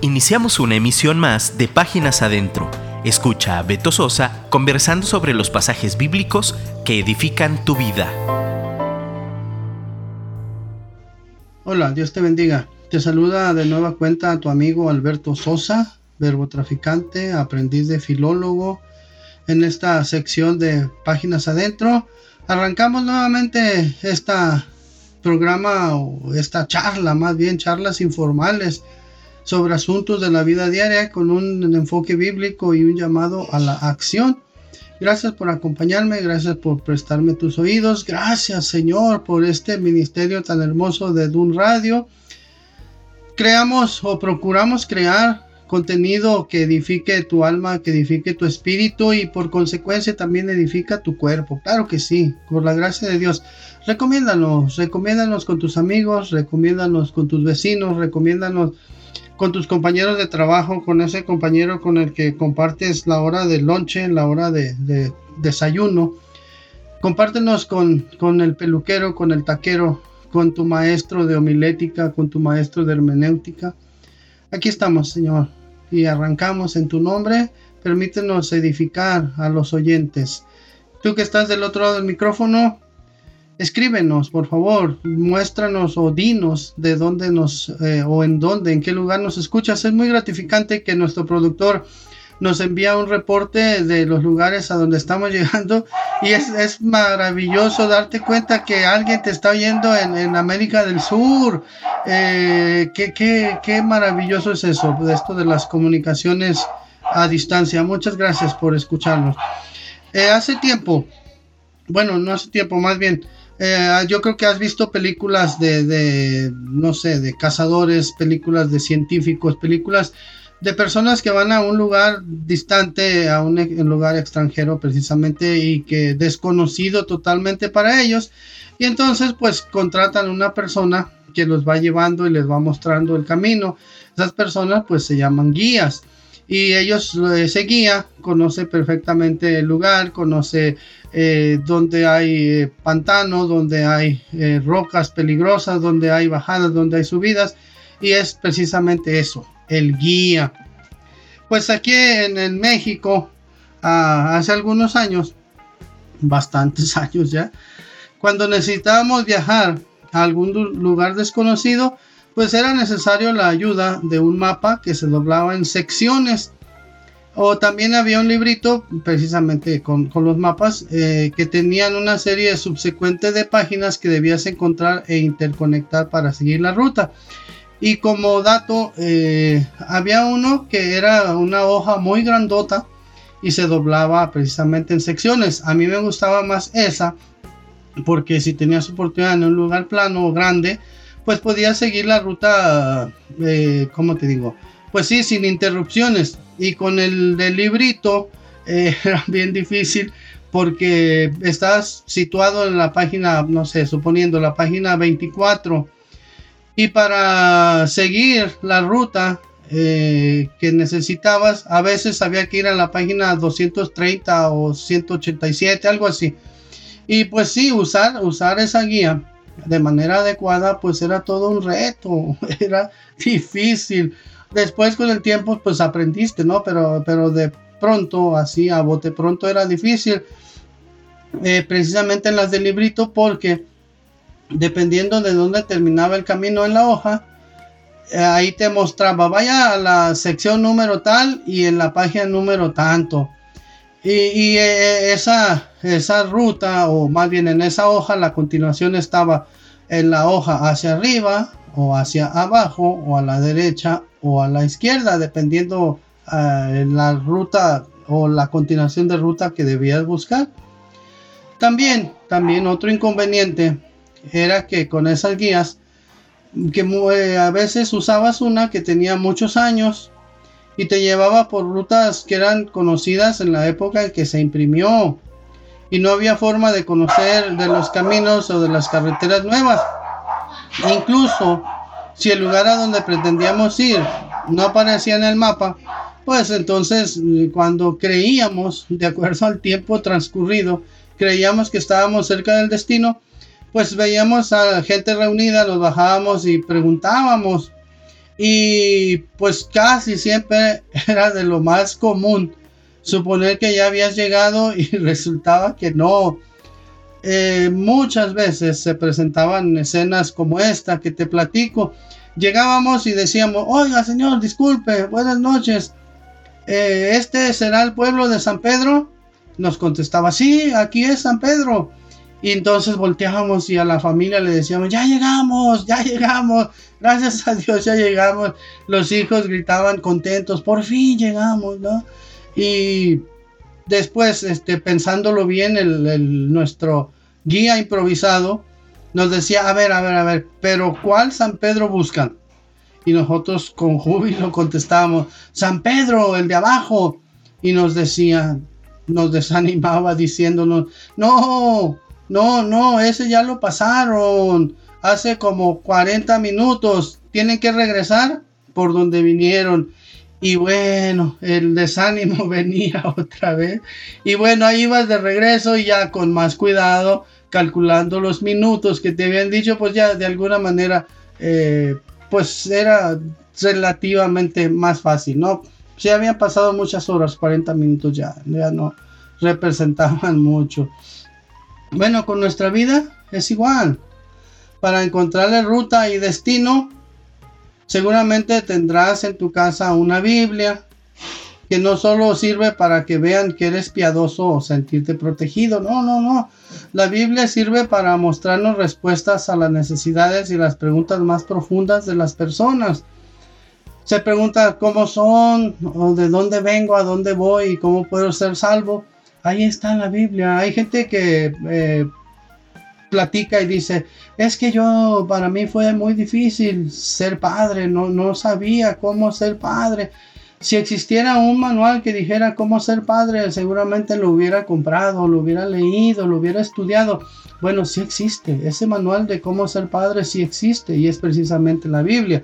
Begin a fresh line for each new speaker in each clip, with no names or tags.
Iniciamos una emisión más de Páginas Adentro. Escucha a Beto Sosa conversando sobre los pasajes bíblicos que edifican tu vida.
Hola, Dios te bendiga. Te saluda de nueva cuenta tu amigo Alberto Sosa, verbo traficante, aprendiz de filólogo. En esta sección de Páginas Adentro, arrancamos nuevamente esta programa o esta charla, más bien charlas informales sobre asuntos de la vida diaria con un enfoque bíblico y un llamado a la acción. Gracias por acompañarme, gracias por prestarme tus oídos, gracias Señor por este ministerio tan hermoso de Dun Radio. Creamos o procuramos crear contenido que edifique tu alma, que edifique tu espíritu y por consecuencia también edifica tu cuerpo. Claro que sí, por la gracia de Dios. Recomiéndanos, recomiéndanos con tus amigos, recomiéndanos con tus vecinos, recomiéndanos con tus compañeros de trabajo, con ese compañero con el que compartes la hora de lonche, la hora de, desayuno. Compártenos con, con, el peluquero, con el taquero, con tu maestro de homilética, con tu maestro de hermenéutica. Aquí estamos, Señor, y arrancamos en tu nombre. Permítenos edificar a los oyentes. Tú que estás del otro lado del micrófono, escríbenos, por favor, muéstranos o dinos de dónde nos eh, o en dónde, en qué lugar nos escuchas. Es muy gratificante que nuestro productor nos envía un reporte de los lugares a donde estamos llegando y es, maravilloso darte cuenta que alguien te está oyendo en, América del Sur. Eh, qué, qué, maravilloso es eso, esto de las comunicaciones a distancia. Muchas gracias por escucharnos. Eh, hace tiempo, bueno, no hace tiempo, más bien, eh, yo creo que has visto películas de, no sé, de cazadores, películas de científicos, películas de personas que van a un lugar distante, a un, lugar extranjero precisamente y que desconocido totalmente para ellos. Y entonces pues contratan una persona que los va llevando y les va mostrando el camino. Esas personas pues se llaman guías y ellos, ese guía conoce perfectamente el lugar, conoce eh, donde hay eh, pantanos, donde hay eh, rocas peligrosas, donde hay bajadas, donde hay subidas, y es precisamente eso, el guía. Pues aquí en, México, ah, hace algunos años, bastantes años ya, cuando necesitábamos viajar a algún lugar desconocido, pues era necesario la ayuda de un mapa que se doblaba en secciones. O también había un librito, precisamente con, los mapas, eh, que tenían una serie subsecuente de páginas que debías encontrar e interconectar para seguir la ruta. Y como dato, eh, había uno que era una hoja muy grandota y se doblaba precisamente en secciones. A mí me gustaba más esa porque si tenías oportunidad en un lugar plano o grande, pues podía seguir la ruta, eh, ¿cómo te digo? Pues sí, sin interrupciones. Y con el del librito eh, era bien difícil porque estás situado en la página, no sé, suponiendo la página 24. Y para seguir la ruta eh, que necesitabas, a veces había que ir a la página 230 o 187, algo así. Y pues sí, usar, usar esa guía de manera adecuada, pues era todo un reto, era difícil. Después con el tiempo, pues aprendiste, ¿no? Pero, pero de pronto, así a bote pronto era difícil. Eh, precisamente en las del librito, porque dependiendo de dónde terminaba el camino en la hoja, eh, ahí te mostraba, vaya a la sección número tal y en la página número tanto. Y, eh, esa, esa ruta, o más bien en esa hoja, la continuación estaba en la hoja hacia arriba, o hacia abajo, o a la derecha, o a la izquierda, dependiendo la ruta o la continuación de ruta que debías buscar. También, también otro inconveniente era que con esas guías, que eh, a veces usabas una que tenía muchos años y te llevaba por rutas que eran conocidas en la época en que se imprimió y no había forma de conocer de los caminos o de las carreteras nuevas. Incluso si el lugar a donde pretendíamos ir no aparecía en el mapa, pues entonces cuando creíamos, de acuerdo al tiempo transcurrido, creíamos que estábamos cerca del destino, pues veíamos a gente reunida, nos bajábamos y preguntábamos Y pues casi siempre era de lo más común suponer que ya habías llegado y resultaba que no. Eh, muchas veces se presentaban escenas como esta que te platico. Llegábamos y decíamos, oiga señor, disculpe, buenas noches. Eh, ¿Este será el pueblo de San Pedro? Nos contestaba, sí, aquí es San Pedro. Y entonces volteábamos y a la familia le decíamos, ya llegamos, ya llegamos, gracias a Dios ya llegamos. Los hijos gritaban contentos, por fin llegamos, ¿no? Y después, este, pensándolo bien, el, nuestro guía improvisado nos decía, a ver, a ver, a ver, pero ¿cuál San Pedro buscan? Y nosotros con júbilo contestábamos, San Pedro, el de abajo. Y nos decía, nos desanimaba diciéndonos, no, no, no, ese ya lo pasaron hace como 40 minutos. Tienen que regresar por donde vinieron. Y bueno, el desánimo venía otra vez. Y bueno, ahí ibas de regreso y ya con más cuidado, calculando los minutos que te habían dicho, pues ya de alguna manera, eh, pues era relativamente más fácil, ¿no? Si habían pasado muchas horas, 40 minutos ya, ya no representaban mucho. Bueno, con nuestra vida es igual. Para encontrarle ruta y destino, seguramente tendrás en tu casa una Biblia que no solo sirve para que vean que eres piadoso o sentirte protegido. No, no, no. La Biblia sirve para mostrarnos respuestas a las necesidades y las preguntas más profundas de las personas. Se pregunta cómo son, o de dónde vengo, a dónde voy y cómo puedo ser salvo. Ahí está la Biblia. Hay gente que eh, platica y dice, es que yo, para mí fue muy difícil ser padre, no, no sabía cómo ser padre. Si existiera un manual que dijera cómo ser padre, seguramente lo hubiera comprado, lo hubiera leído, lo hubiera estudiado. Bueno, sí existe. Ese manual de cómo ser padre sí existe y es precisamente la Biblia.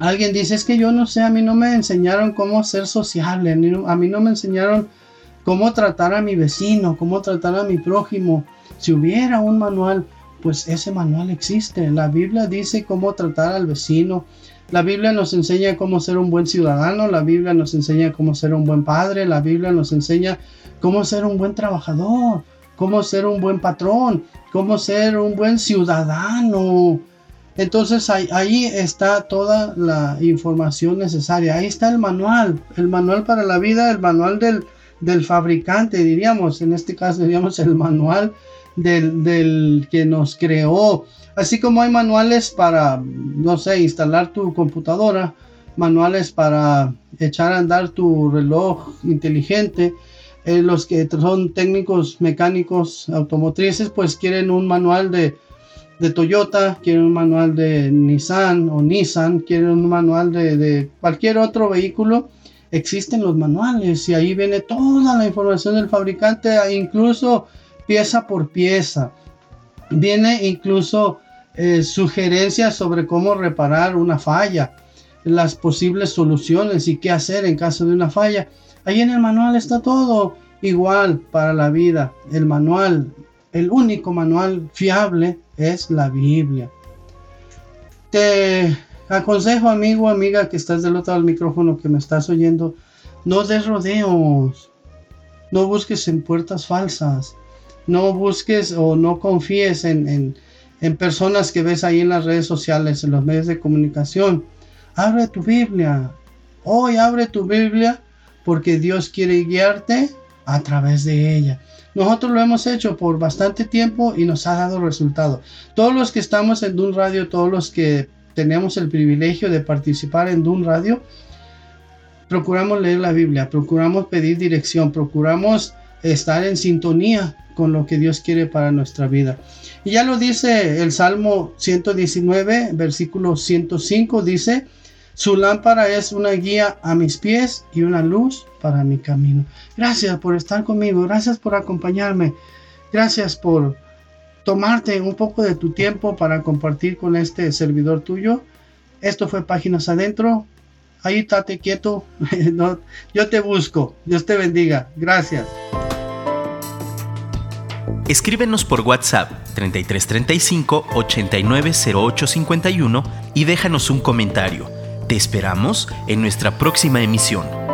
Alguien dice, es que yo no sé, a mí no me enseñaron cómo ser sociable, a mí no me enseñaron cómo tratar a mi vecino, cómo tratar a mi prójimo. Si hubiera un manual, pues ese manual existe. La Biblia dice cómo tratar al vecino. La Biblia nos enseña cómo ser un buen ciudadano. La Biblia nos enseña cómo ser un buen padre. La Biblia nos enseña cómo ser un buen trabajador, cómo ser un buen patrón, cómo ser un buen ciudadano. Entonces ahí, está toda la información necesaria. Ahí está el manual, el manual para la vida, el manual del, del fabricante, diríamos. En este caso diríamos el manual del, que nos creó. Así como hay manuales para, no sé, instalar tu computadora, manuales para echar a andar tu reloj inteligente. Eh, los que son técnicos mecánicos automotrices, pues quieren un manual de, de Toyota, quieren un manual de Nissan o Nissan, quieren un manual de cualquier otro vehículo existen los manuales y ahí viene toda la información del fabricante, incluso pieza por pieza. Viene incluso eh, sugerencias sobre cómo reparar una falla, las posibles soluciones y qué hacer en caso de una falla. Ahí en el manual está todo igual para la vida. El manual, el único manual fiable es la Biblia. Te aconsejo, amigo, amiga, que estás del otro lado del micrófono, que me estás oyendo, no des rodeos, no busques en puertas falsas no busques o no confíes en, personas que ves ahí en las redes sociales, en los medios de comunicación. Abre tu Biblia. Hoy abre tu Biblia porque Dios quiere guiarte a través de ella. Nosotros lo hemos hecho por bastante tiempo y nos ha dado resultado. Todos los que estamos en Dun Radio, todos los que tenemos el privilegio de participar en Dun Radio, procuramos leer la Biblia, procuramos pedir dirección, procuramos estar en sintonía con lo que Dios quiere para nuestra vida. Y ya lo dice el Salmo 119, versículo 105, dice, su lámpara es una guía a mis pies y una luz para mi camino. Gracias por estar conmigo, gracias por acompañarme, gracias por tomarte un poco de tu tiempo para compartir con este servidor tuyo. Esto fue Páginas Adentro. Ahí estate quieto. yo te busco. Dios te bendiga. Gracias.
Escríbenos por WhatsApp 3335 890851 y déjanos un comentario. Te esperamos en nuestra próxima emisión.